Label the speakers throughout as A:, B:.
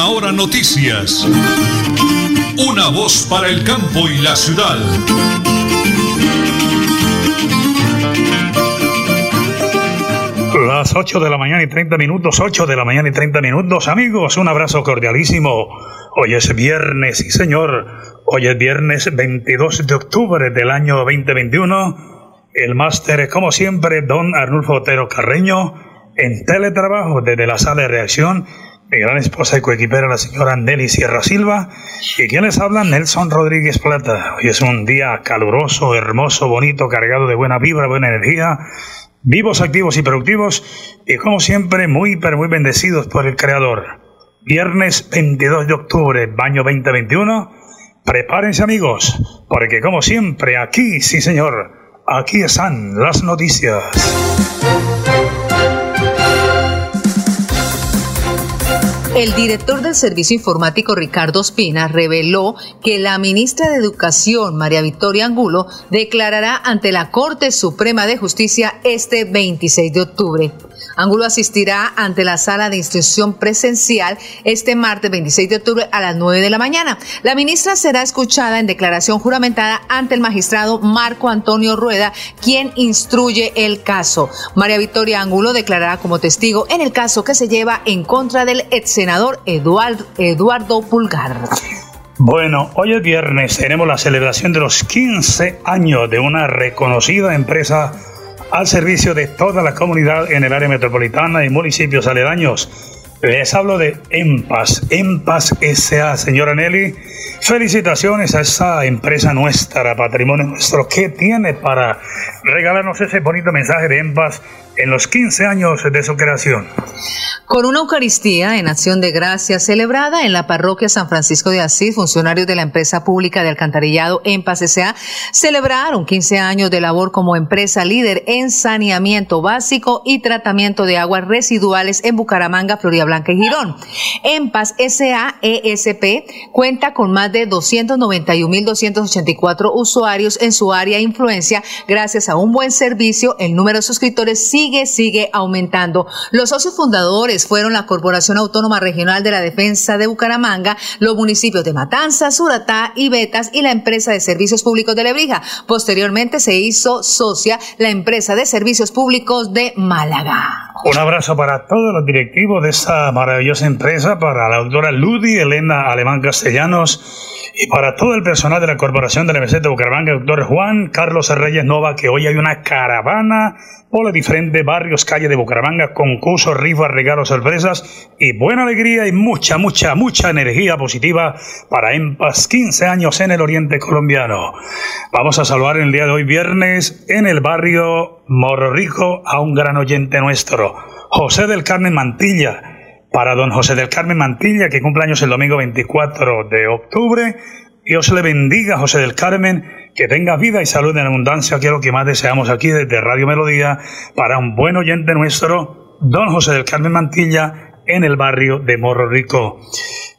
A: Última Hora Noticias. Una voz para el campo y la ciudad.
B: Las 8 de la mañana y 30 minutos, 8 de la mañana y 30 minutos. Amigos, un abrazo cordialísimo. Hoy es viernes, sí señor. Hoy es viernes 22 de octubre del año 2021. El máster, como siempre, don Arnulfo Otero Carreño, en teletrabajo desde la sala de reacción. Mi gran esposa y coequipera, la señora Nelly Sierra Silva. Y quienes hablan, Nelson Rodríguez Plata. Hoy es un día caluroso, hermoso, bonito, cargado de buena vibra, buena energía vivos, activos y productivos, y como siempre, muy, pero muy bendecidos por el Creador. Viernes 22 de octubre, baño 2021. Prepárense amigos, porque como siempre, aquí, sí señor, aquí están las noticias.
C: El director del Servicio Informático Ricardo Espina reveló que la ministra de Educación, María Victoria Angulo, declarará ante la Corte Suprema de Justicia este 26 de octubre. Ángulo asistirá ante la sala de instrucción presencial este martes 26 de octubre a las 9 de la mañana. La ministra será escuchada en declaración juramentada ante el magistrado Marco Antonio Rueda, quien instruye el caso. María Victoria Ángulo declarará como testigo en el caso que se lleva en contra del ex senador Eduardo, Eduardo Pulgar.
B: Bueno, hoy es viernes, tenemos la celebración de los 15 años de una reconocida empresa al servicio de toda la comunidad en el área metropolitana y municipios aledaños. Les hablo de EMPAS, EMPAS S.A., señora Nelly. Felicitaciones a esa empresa nuestra, patrimonio nuestro, que tiene para regalarnos ese bonito mensaje de EMPAS en los 15 años de su creación.
C: Con una Eucaristía en acción de gracias celebrada en la parroquia San Francisco de Asís, funcionarios de la empresa pública de alcantarillado EMPAS S.A. celebraron 15 años de labor como empresa líder en saneamiento básico y tratamiento de aguas residuales en Bucaramanga, Florida Blanca y Girón. EMPAS S.A. ESP cuenta con más de 291.284 usuarios en su área de influencia. Gracias a un buen servicio, el número de suscriptores sigue, sigue aumentando. Los socios fundadores fueron la Corporación Autónoma Regional de la Defensa de Bucaramanga, los municipios de Matanzas, Suratá y Betas y la empresa de servicios públicos de Lebrija. Posteriormente se hizo socia la empresa de servicios públicos de Málaga.
B: Un abrazo para todos los directivos de esta maravillosa empresa, para la doctora Ludi Elena Alemán Castellanos y para todo el personal de la Corporación de la Meseta de Bucaramanga, doctor Juan Carlos Reyes Nova, que hoy hay una caravana por los diferentes barrios, calles de Bucaramanga, concursos, rifas, regalos, sorpresas y buena alegría y mucha, mucha, mucha energía positiva para EMPAS 15 años en el oriente colombiano. Vamos a saludar el día de hoy, viernes, en el barrio Morro Rico, a un gran oyente nuestro, José del Carmen Mantilla para don José del Carmen Mantilla, que cumple años el domingo 24 de octubre. Dios le bendiga, José del Carmen, que tenga vida y salud en abundancia, que es lo que más deseamos aquí desde Radio Melodía, para un buen oyente nuestro, don José del Carmen Mantilla, en el barrio de Morro Rico.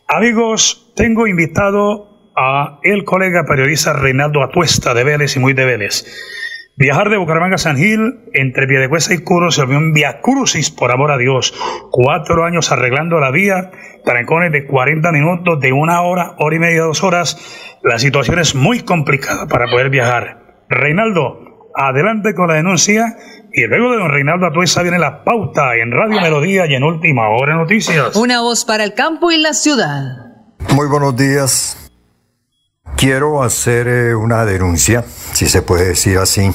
B: Amigos, tengo invitado a el colega periodista Reinaldo Atuesta de Vélez y muy de Vélez. Viajar de Bucaramanga a San Gil, entre Piedecuesta y Curo, se volvió un via crucis, por amor a Dios. Cuatro años arreglando la vía, trancones de 40 minutos, de una hora, hora y media, dos horas. La situación es muy complicada para poder viajar. Reinaldo, adelante con la denuncia. Y luego de don Reinaldo Atuesa viene la pauta en Radio Melodía y en Última Hora Noticias.
C: Una voz para el campo y la ciudad.
D: Muy buenos días. Quiero hacer eh, una denuncia, si se puede decir así,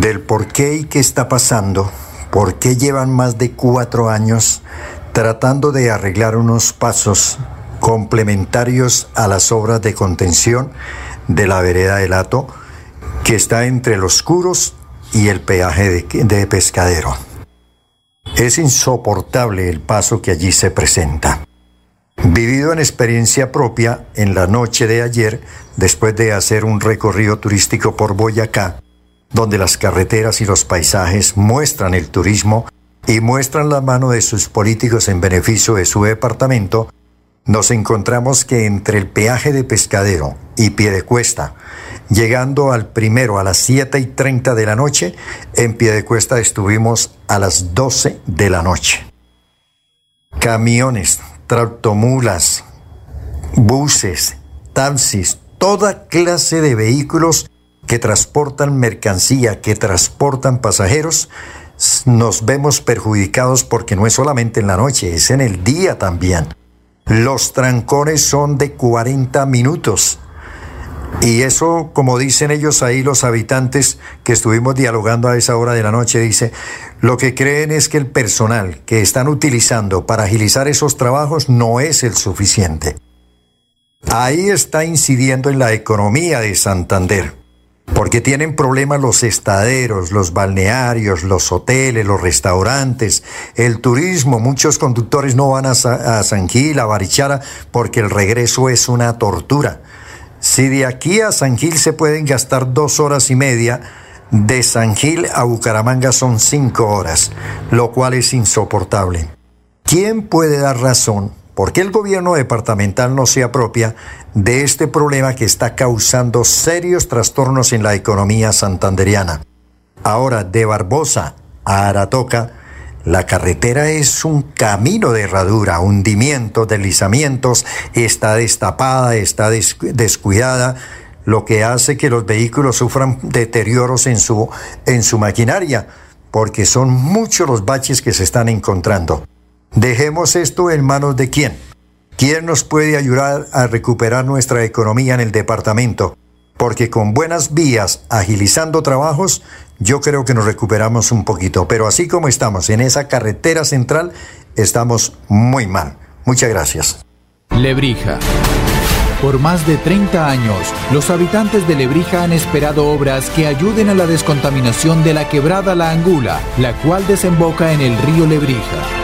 D: del por qué y qué está pasando, por qué llevan más de cuatro años tratando de arreglar unos pasos complementarios a las obras de contención de la vereda del Lato, que está entre los curos y el peaje de, de pescadero. Es insoportable el paso que allí se presenta. Vivido en experiencia propia en la noche de ayer, después de hacer un recorrido turístico por Boyacá, donde las carreteras y los paisajes muestran el turismo y muestran la mano de sus políticos en beneficio de su departamento, nos encontramos que entre el peaje de Pescadero y Piedecuesta, llegando al primero a las 7 y 30 de la noche, en Piedecuesta estuvimos a las 12 de la noche. Camiones, tractomulas, buses, taxis, toda clase de vehículos que transportan mercancía, que transportan pasajeros, nos vemos perjudicados porque no es solamente en la noche, es en el día también. Los trancones son de 40 minutos. Y eso, como dicen ellos ahí, los habitantes que estuvimos dialogando a esa hora de la noche, dice, lo que creen es que el personal que están utilizando para agilizar esos trabajos no es el suficiente. Ahí está incidiendo en la economía de Santander, porque tienen problemas los estaderos, los balnearios, los hoteles, los restaurantes, el turismo. Muchos conductores no van a, San Gil, a Barichara, porque el regreso es una tortura. Si de aquí a San Gil se pueden gastar dos horas y media, de San Gil a Bucaramanga son cinco horas, lo cual es insoportable. ¿Quién puede dar razón por qué el gobierno departamental no se apropia de este problema que está causando serios trastornos en la economía santanderiana? Ahora, de Barbosa a Aratoca, la carretera es un camino de herradura, hundimientos, deslizamientos, está destapada, está descuidada, lo que hace que los vehículos sufran deterioros en su, en su maquinaria, porque son muchos los baches que se están encontrando. Dejemos esto en manos de quién. ¿Quién nos puede ayudar a recuperar nuestra economía en el departamento? Porque con buenas vías, agilizando trabajos, yo creo que nos recuperamos un poquito, pero así como estamos en esa carretera central, estamos muy mal. Muchas gracias.
E: Lebrija. Por más de 30 años, los habitantes de Lebrija han esperado obras que ayuden a la descontaminación de la quebrada La Angula, la cual desemboca en el río Lebrija.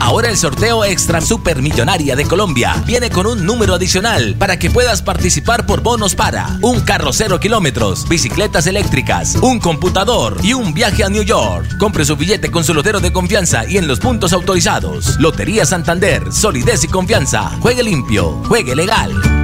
F: Ahora el sorteo Extra Super Millonaria de Colombia viene con un número adicional para que puedas participar por bonos para un carro cero kilómetros, bicicletas eléctricas, un computador y un viaje a New York. Compre su billete con su lotero de confianza y en los puntos autorizados. Lotería Santander, solidez y confianza. Juegue limpio, juegue legal.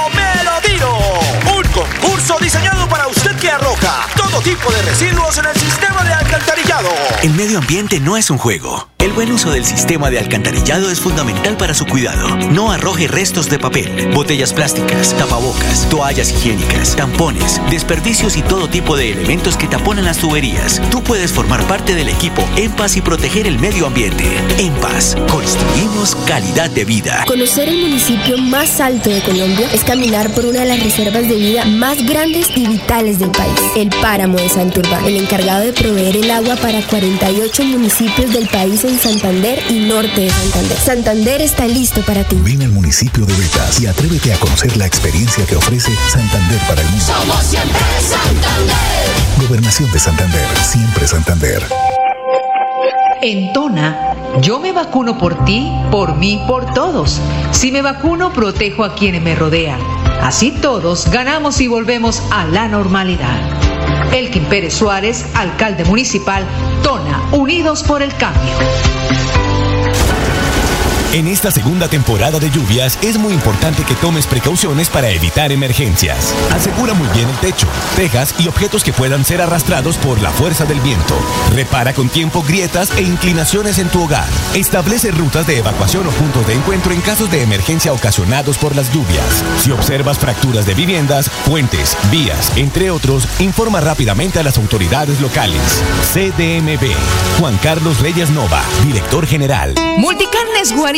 G: diseñado para usted que arroja todo tipo de residuos en el sistema de alcantarillado.
H: El medio ambiente no es un juego. El buen uso del sistema de alcantarillado es fundamental para su cuidado. No arroje restos de papel, botellas plásticas, tapabocas, toallas higiénicas, tampones, desperdicios y todo tipo de elementos que taponan las tuberías. Tú puedes formar parte del equipo En Paz y proteger el medio ambiente. En Paz, construimos calidad de vida.
I: Conocer el municipio más alto de Colombia es caminar por una de las reservas de vida más grandes y vitales del país, el Páramo de Santurbán, el encargado de proveer el agua para 48 municipios del país en Santander y norte de Santander. Santander está listo para ti.
J: Ven al municipio de Betas y atrévete a conocer la experiencia que ofrece Santander para el mundo.
K: Somos siempre Santander.
J: Gobernación de Santander, siempre Santander.
C: En Tona, yo me vacuno por ti, por mí, por todos. Si me vacuno, protejo a quienes me rodean. Así todos ganamos y volvemos a la normalidad. Elkin Pérez Suárez, alcalde municipal, Tona, Unidos por el Cambio.
J: En esta segunda temporada de lluvias es muy importante que tomes precauciones para evitar emergencias. Asegura muy bien el techo, tejas y objetos que puedan ser arrastrados por la fuerza del viento. Repara con tiempo grietas e inclinaciones en tu hogar. Establece rutas de evacuación o puntos de encuentro en casos de emergencia ocasionados por las lluvias. Si observas fracturas de viviendas, puentes, vías, entre otros, informa rápidamente a las autoridades locales. CDMB. Juan Carlos Reyes Nova, director general.
C: Multicarnes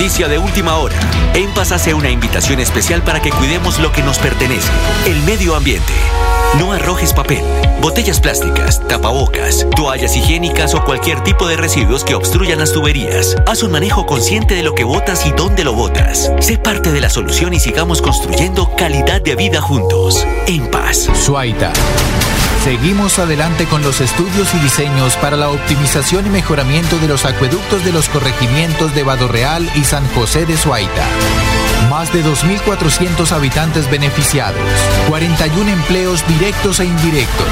H: noticia de última hora. En hace una invitación especial para que cuidemos lo que nos pertenece, el medio ambiente. No arrojes papel, botellas plásticas, tapabocas, toallas higiénicas o cualquier tipo de residuos que obstruyan las tuberías. Haz un manejo consciente de lo que botas y dónde lo botas. Sé parte de la solución y sigamos construyendo calidad de vida juntos. En paz.
E: Seguimos adelante con los estudios y diseños para la optimización y mejoramiento de los acueductos de los corregimientos de Real y San José de Suaita. Más de 2.400 habitantes beneficiados, 41 empleos directos e indirectos,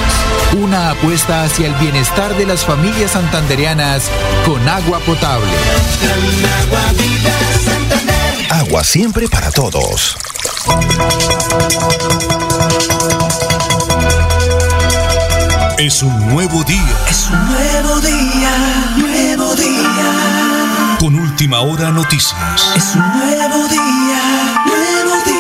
E: una apuesta hacia el bienestar de las familias santandereanas con agua potable.
J: Agua siempre para todos.
A: Es un nuevo día.
K: Es un nuevo día, nuevo día.
A: Con última hora noticias.
K: Es un nuevo día, nuevo día.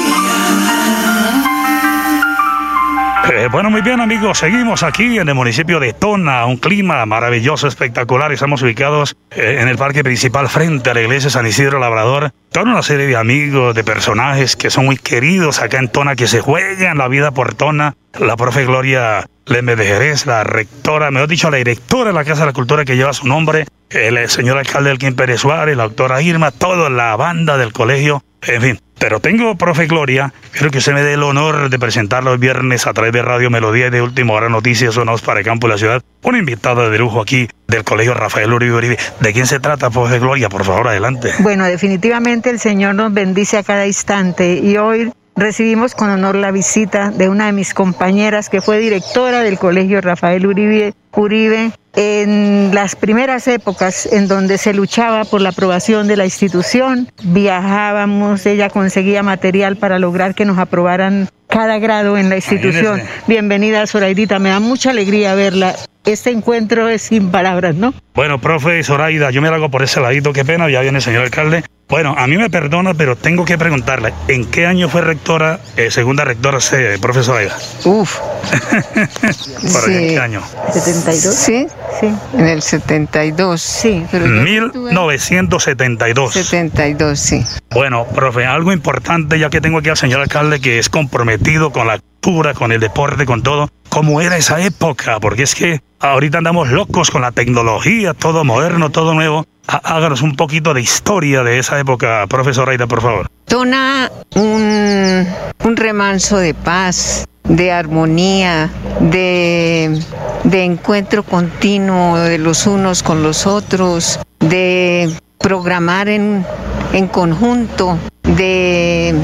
B: Eh, bueno, muy bien amigos, seguimos aquí en el municipio de Tona, un clima maravilloso, espectacular. Estamos ubicados eh, en el parque principal frente a la iglesia San Isidro Labrador. Toda una serie de amigos, de personajes que son muy queridos acá en Tona, que se juegan la vida por Tona. La profe Gloria Leme de Jerez, la rectora, mejor dicho, la directora de la Casa de la Cultura que lleva su nombre, el señor alcalde Elkin Pérez Suárez, la doctora Irma, toda la banda del colegio, en fin. Pero tengo, profe Gloria, quiero que usted me dé el honor de presentarlo el viernes a través de Radio Melodía y de Última Hora Noticias Sonados para el Campo de la Ciudad. Una invitada de lujo aquí del Colegio Rafael Uribe Uribe. ¿De quién se trata, profe Gloria? Por favor, adelante.
L: Bueno, definitivamente el Señor nos bendice a cada instante y hoy recibimos con honor la visita de una de mis compañeras que fue directora del Colegio Rafael Uribe, Uribe en las primeras épocas en donde se luchaba por la aprobación de la institución. Viajábamos, ella conseguía material para lograr que nos aprobaran cada grado en la institución. Bienvenida, Zoraidita, me da mucha alegría verla. Este encuentro es sin palabras, ¿no?
B: Bueno, profe Zoraida, yo me hago por ese ladito, qué pena, ya viene el señor alcalde. Bueno, a mí me perdona, pero tengo que preguntarle, ¿en qué año fue rectora, eh, segunda rectora, eh, profesora Aida?
L: Uf.
B: ¿Por
L: Sí.
B: qué año?
L: 72.
M: Sí,
L: Sí.
M: en el 72.
L: Sí.
M: Pero yo estuve-
B: 1972.
M: 72, sí.
B: Bueno, profe, algo importante, ya que tengo aquí al señor alcalde que es comprometido con la cultura, con el deporte, con todo. ¿Cómo era esa época? Porque es que ahorita andamos locos con la tecnología, todo moderno, todo nuevo. Há- Háganos un poquito de historia de esa época, profesora Aida, por favor.
M: Tona un, un remanso de paz, de armonía, de, de encuentro continuo de los unos con los otros, de programar en, en conjunto, de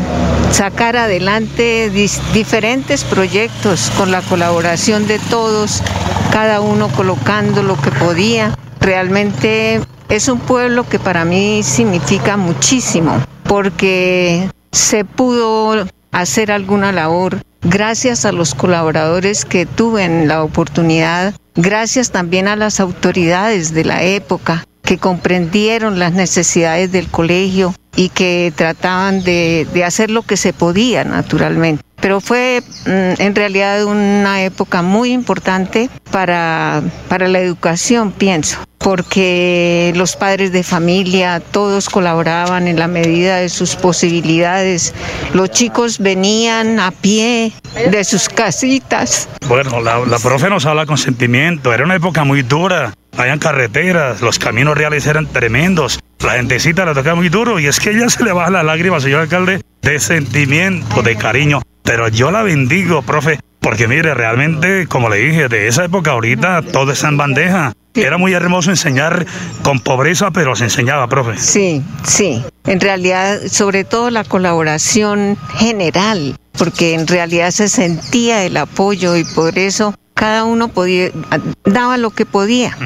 M: sacar adelante diferentes proyectos con la colaboración de todos, cada uno colocando lo que podía. Realmente es un pueblo que para mí significa muchísimo porque se pudo hacer alguna labor gracias a los colaboradores que tuve en la oportunidad, gracias también a las autoridades de la época que comprendieron las necesidades del colegio y que trataban de, de hacer lo que se podía naturalmente. Pero fue mm, en realidad una época muy importante para, para la educación, pienso, porque los padres de familia, todos colaboraban en la medida de sus posibilidades. Los chicos venían a pie de sus casitas.
B: Bueno, la, la profe nos habla con sentimiento. Era una época muy dura. Habían carreteras, los caminos reales eran tremendos. La gentecita la tocaba muy duro y es que ella se le baja la lágrima, señor alcalde, de sentimiento, de cariño. Pero yo la bendigo, profe, porque mire, realmente, como le dije, de esa época ahorita todo está en bandeja. Era muy hermoso enseñar con pobreza, pero se enseñaba, profe.
M: Sí, sí. En realidad, sobre todo la colaboración general, porque en realidad se sentía el apoyo y por eso cada uno podía, daba lo que podía.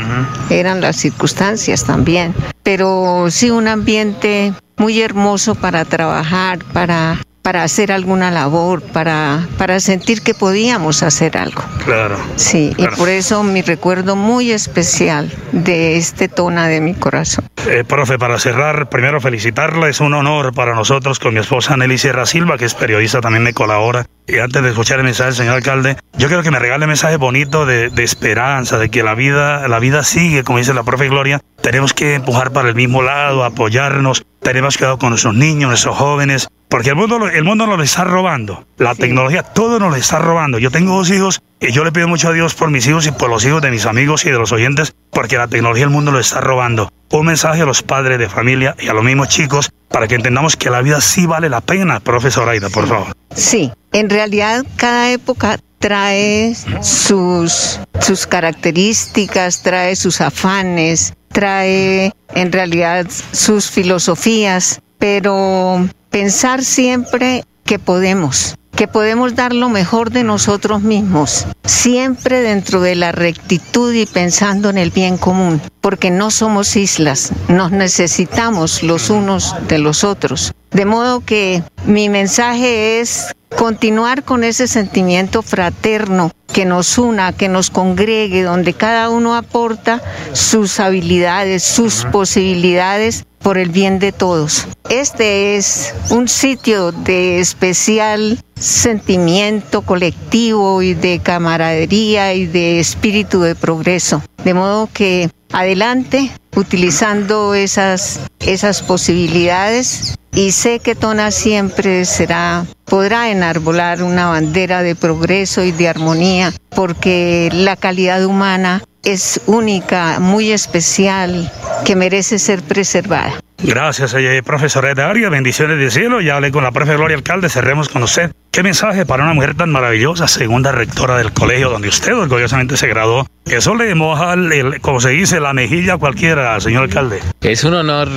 M: Eran las circunstancias también. Pero sí, un ambiente muy hermoso para trabajar, para para hacer alguna labor, para, para sentir que podíamos hacer algo.
B: Claro.
M: Sí, y por eso mi recuerdo muy especial de este tona de mi corazón.
B: Eh, profe, para cerrar, primero felicitarla, es un honor para nosotros con mi esposa Nelly Sierra Silva, que es periodista, también me colabora. Y antes de escuchar el mensaje del señor alcalde, yo quiero que me regale un mensaje bonito de, de esperanza, de que la vida, la vida sigue, como dice la profe Gloria. Tenemos que empujar para el mismo lado, apoyarnos, tenemos que con nuestros niños, nuestros jóvenes, porque el mundo, el mundo nos lo está robando. La tecnología, todo nos lo está robando. Yo tengo dos hijos y yo le pido mucho a Dios por mis hijos y por los hijos de mis amigos y de los oyentes, porque la tecnología el mundo lo está robando. Un mensaje a los padres de familia y a los mismos chicos para que entendamos que la vida sí vale la pena, profesor Aida, por favor.
M: Sí, en realidad cada época trae sus, sus características, trae sus afanes, trae en realidad sus filosofías, pero pensar siempre que podemos, que podemos dar lo mejor de nosotros mismos, siempre dentro de la rectitud y pensando en el bien común, porque no somos islas, nos necesitamos los unos de los otros. De modo que mi mensaje es continuar con ese sentimiento fraterno que nos una, que nos congregue, donde cada uno aporta sus habilidades, sus posibilidades por el bien de todos. Este es un sitio de especial sentimiento colectivo y de camaradería y de espíritu de progreso. De modo que adelante utilizando esas, esas posibilidades y sé que Tona siempre será, podrá enarbolar una bandera de progreso y de armonía porque la calidad humana es única, muy especial, que merece ser preservada.
B: Gracias, profesora Daria. Bendiciones de cielo. Ya hablé con la profe Gloria Alcalde. Cerremos con usted. ¿Qué mensaje para una mujer tan maravillosa, segunda rectora del colegio donde usted orgullosamente se graduó? Eso le moja, el, como se dice, la mejilla a cualquiera, señor alcalde.
N: Es un honor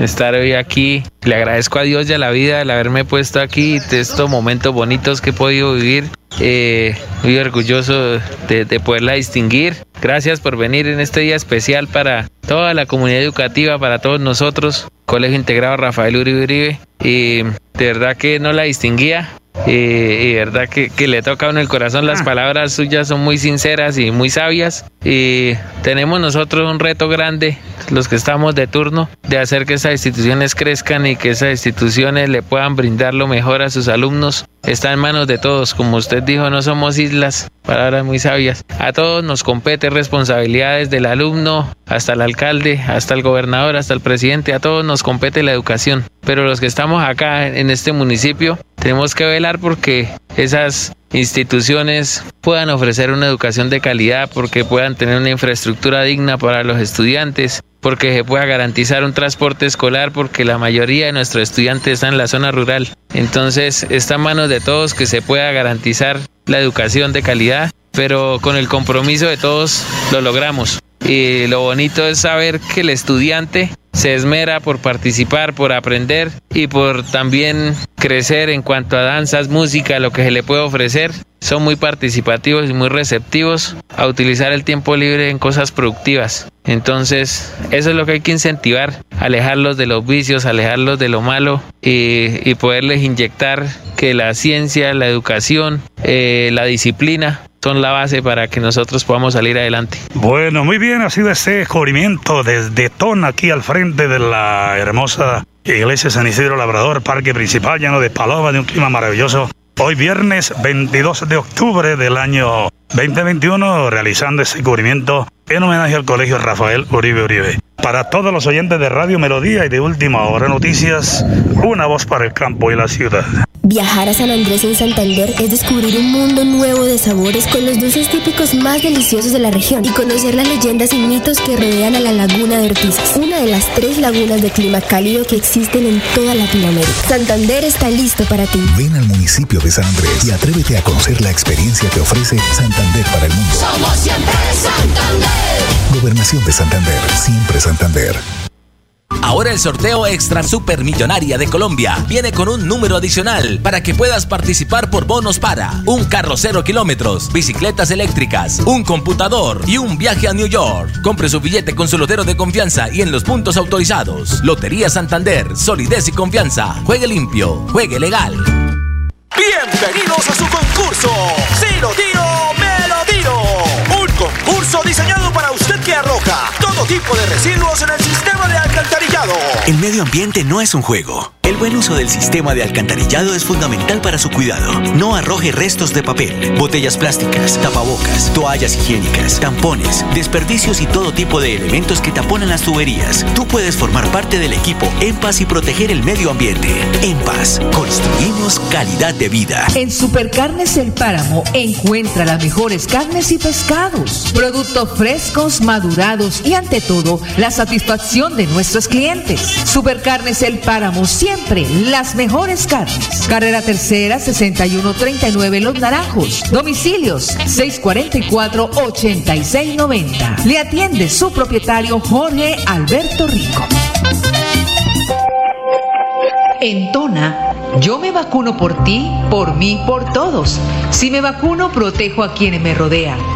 N: estar hoy aquí. Le agradezco a Dios y a la vida el haberme puesto aquí de estos momentos bonitos que he podido vivir. Eh, muy orgulloso de, de poderla distinguir. Gracias por venir en este día especial para toda la comunidad educativa, para todos nosotros. Colegio Integrado Rafael Uribe Uribe. Y de verdad que no la distinguía. Y, y de verdad que, que, le toca a uno el corazón. Las palabras suyas son muy sinceras y muy sabias. Y tenemos nosotros un reto grande, los que estamos de turno, de hacer que esas instituciones crezcan y que esas instituciones le puedan brindar lo mejor a sus alumnos. Está en manos de todos. Como usted dijo, no somos islas. Palabras muy sabias. A todos nos compete responsabilidades del alumno, hasta el alcalde, hasta el gobernador, hasta el presidente. A todos nos compete la educación. Pero los que estamos acá en este municipio tenemos que velar porque esas instituciones puedan ofrecer una educación de calidad, porque puedan tener una infraestructura digna para los estudiantes, porque se pueda garantizar un transporte escolar, porque la mayoría de nuestros estudiantes están en la zona rural. Entonces está en manos de todos que se pueda garantizar la educación de calidad, pero con el compromiso de todos lo logramos. Y lo bonito es saber que el estudiante se esmera por participar, por aprender y por también crecer en cuanto a danzas, música, lo que se le puede ofrecer. Son muy participativos y muy receptivos a utilizar el tiempo libre en cosas productivas. Entonces, eso es lo que hay que incentivar, alejarlos de los vicios, alejarlos de lo malo y, poderles inyectar que la ciencia, la educación, eh, la disciplina son la base para que nosotros podamos salir adelante.
B: Bueno, muy bien, ha sido ese descubrimiento desde Ton aquí al frente de la hermosa iglesia San Isidro Labrador, parque principal lleno de paloma, de un clima maravilloso. Hoy viernes 22 de octubre del año 2021, realizando ese cubrimiento en homenaje al Colegio Rafael Uribe Uribe. Para todos los oyentes de Radio Melodía y de Última Hora Noticias, una voz para el campo y la ciudad.
I: Viajar a San Andrés en Santander es descubrir un mundo nuevo de sabores con los dulces típicos más deliciosos de la región y conocer las leyendas y mitos que rodean a la laguna de Ortizas, una de las tres lagunas de clima cálido que existen en toda Latinoamérica. Santander está listo para ti.
O: Ven al municipio de San Andrés y atrévete a conocer la experiencia que ofrece Santander para el mundo.
K: Somos siempre Santander.
O: Gobernación de Santander. Siempre Santander.
F: Ahora el sorteo Extra Super Millonaria de Colombia viene con un número adicional para que puedas participar por bonos para un carro cero kilómetros, bicicletas eléctricas, un computador y un viaje a New York. Compre su billete con su lotero de confianza y en los puntos autorizados. Lotería Santander, solidez y confianza. Juegue limpio, juegue legal.
G: Bienvenidos a su concurso. Si lo tiro, me lo tiro. Un concurso diseñado para usted que arroja tipo de residuos en el sistema de alcantarillado.
H: El medio ambiente no es un juego. El buen uso del sistema de alcantarillado es fundamental para su cuidado. No arroje restos de papel, botellas plásticas, tapabocas, toallas higiénicas, tampones, desperdicios y todo tipo de elementos que taponan las tuberías. Tú puedes formar parte del equipo En Paz y proteger el medio ambiente. En Paz, construimos calidad de vida.
C: En Supercarnes El Páramo encuentra las mejores carnes y pescados, productos frescos, madurados y todo la satisfacción de nuestros clientes. Supercarnes El Páramo siempre las mejores carnes. Carrera Tercera 6139 Los Naranjos. Domicilios 644-8690. Le atiende su propietario Jorge Alberto Rico. En Tona, yo me vacuno por ti, por mí, por todos. Si me vacuno, protejo a quienes me rodean.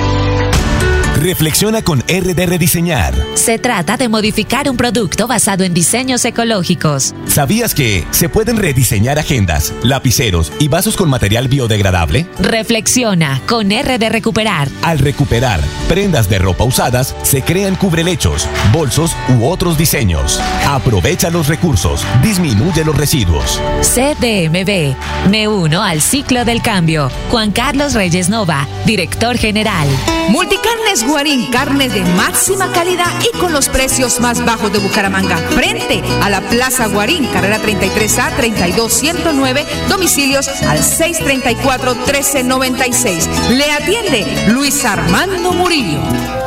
J: Reflexiona con RD Rediseñar.
P: Se trata de modificar un producto basado en diseños ecológicos.
J: ¿Sabías que se pueden rediseñar agendas, lapiceros y vasos con material biodegradable?
P: Reflexiona con RD Recuperar.
J: Al recuperar prendas de ropa usadas, se crean cubrelechos, bolsos u otros diseños. Aprovecha los recursos, disminuye los residuos.
P: CDMB. Me uno al ciclo del cambio. Juan Carlos Reyes Nova, director general.
C: Multicarnes Guarín, carnes de máxima calidad y con los precios más bajos de Bucaramanga. Frente a la Plaza Guarín, carrera 33A 32109, domicilios al 634-1396. Le atiende Luis Armando Murillo.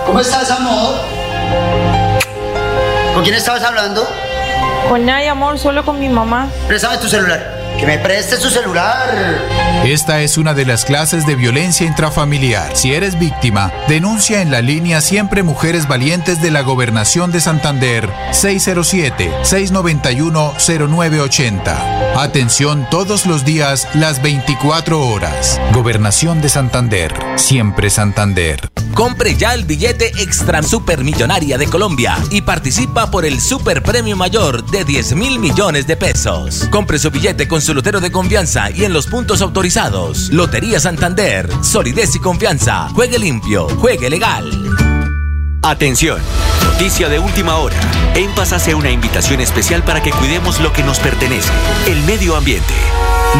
Q: ¿Cómo estás, amor? ¿Con quién estabas hablando?
R: Con nadie, amor, solo con mi mamá.
Q: Préstame tu celular. Que me preste su celular.
E: Esta es una de las clases de violencia intrafamiliar. Si eres víctima, denuncia en la línea Siempre Mujeres Valientes de la Gobernación de Santander 607-691-0980. Atención todos los días, las 24 horas. Gobernación de Santander. Siempre Santander.
F: Compre ya el billete Extra Supermillonaria de Colombia y participa por el Super Premio Mayor de 10 mil millones de pesos. Compre su billete con su lotero de confianza y en los puntos autorizados. Lotería Santander, solidez y confianza. Juegue limpio, juegue legal.
H: Atención, noticia de última hora. En Paz hace una invitación especial para que cuidemos lo que nos pertenece, el medio ambiente.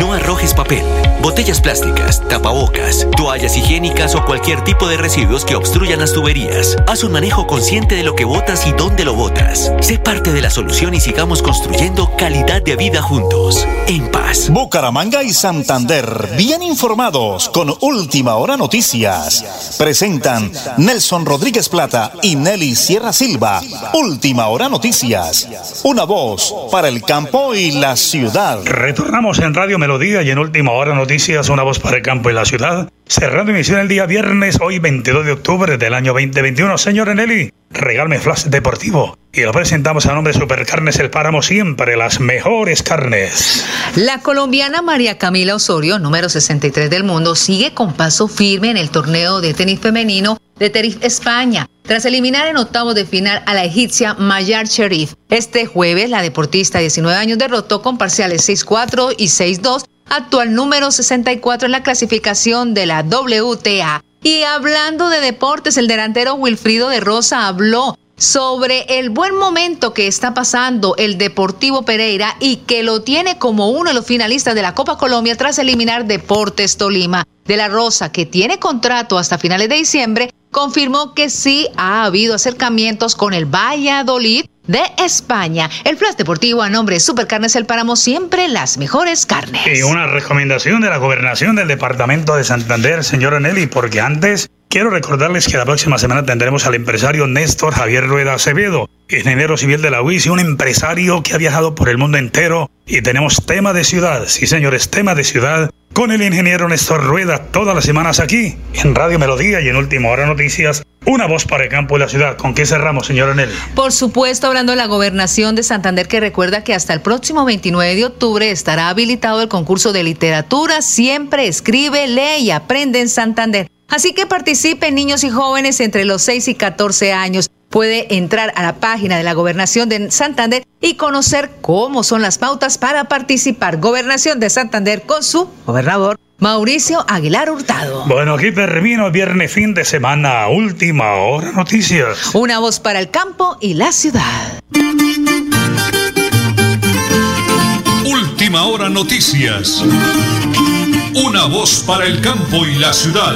H: No arrojes papel, botellas plásticas, tapabocas, toallas higiénicas o cualquier tipo de residuos que obstruyan las tuberías. Haz un manejo consciente de lo que botas y dónde lo botas. Sé parte de la solución y sigamos construyendo calidad de vida juntos. En paz.
S: Bucaramanga y Santander, bien informados con Última Hora Noticias. Presentan Nelson Rodríguez Plata y Nelly Sierra Silva. Última Hora Noticias. Una voz para el campo y la ciudad.
B: Retornamos en Radio Melodía y en Última Hora Noticias, una voz para el campo y la ciudad. Cerrando emisión el día viernes, hoy 22 de octubre del año 2021. Señor Nelly, regálame flash deportivo. Y lo presentamos a nombre de Supercarnes El Páramo, siempre las mejores carnes.
C: La colombiana María Camila Osorio, número 63 del mundo, sigue con paso firme en el torneo de tenis femenino de Tenerife, España, tras eliminar en octavos de final a la egipcia Mayar Sherif. Este jueves, la deportista de 19 años derrotó con parciales 6-4 y 6-2 actual número 64 en la clasificación de la WTA. Y hablando de deportes, el delantero Wilfrido de Rosa habló sobre el buen momento que está pasando el Deportivo Pereira y que lo tiene como uno de los finalistas de la Copa Colombia tras eliminar Deportes Tolima. De la Rosa, que tiene contrato hasta finales de diciembre, confirmó que sí ha habido acercamientos con el Valladolid de España. El Flash Deportivo a nombre de Supercarnes El Páramo, siempre las mejores carnes.
B: Y una recomendación de la gobernación del departamento de Santander, señora Nelly, porque antes quiero recordarles que la próxima semana tendremos al empresario Néstor Javier Rueda Acevedo, ingeniero civil de la UIS y un empresario que ha viajado por el mundo entero. Y tenemos tema de ciudad, sí señores, tema de ciudad, con el ingeniero Néstor Rueda todas las semanas aquí, en Radio Melodía y en Última Hora Noticias. Una voz para el campo y la ciudad. ¿Con qué cerramos, señora Nelly?
C: Por supuesto, hablando de la gobernación de Santander, que recuerda que hasta el próximo 29 de octubre estará habilitado el concurso de literatura. Siempre escribe, lee y aprende en Santander. Así que participen niños y jóvenes entre los 6 y 14 años. Puede entrar a la página de la Gobernación de Santander y conocer cómo son las pautas para participar. Gobernación de Santander con su gobernador Mauricio Aguilar Hurtado.
B: Bueno, aquí termino el viernes fin de semana. Última hora noticias.
C: Una voz para el campo y la ciudad.
A: Última hora noticias. Una voz para el campo y la ciudad.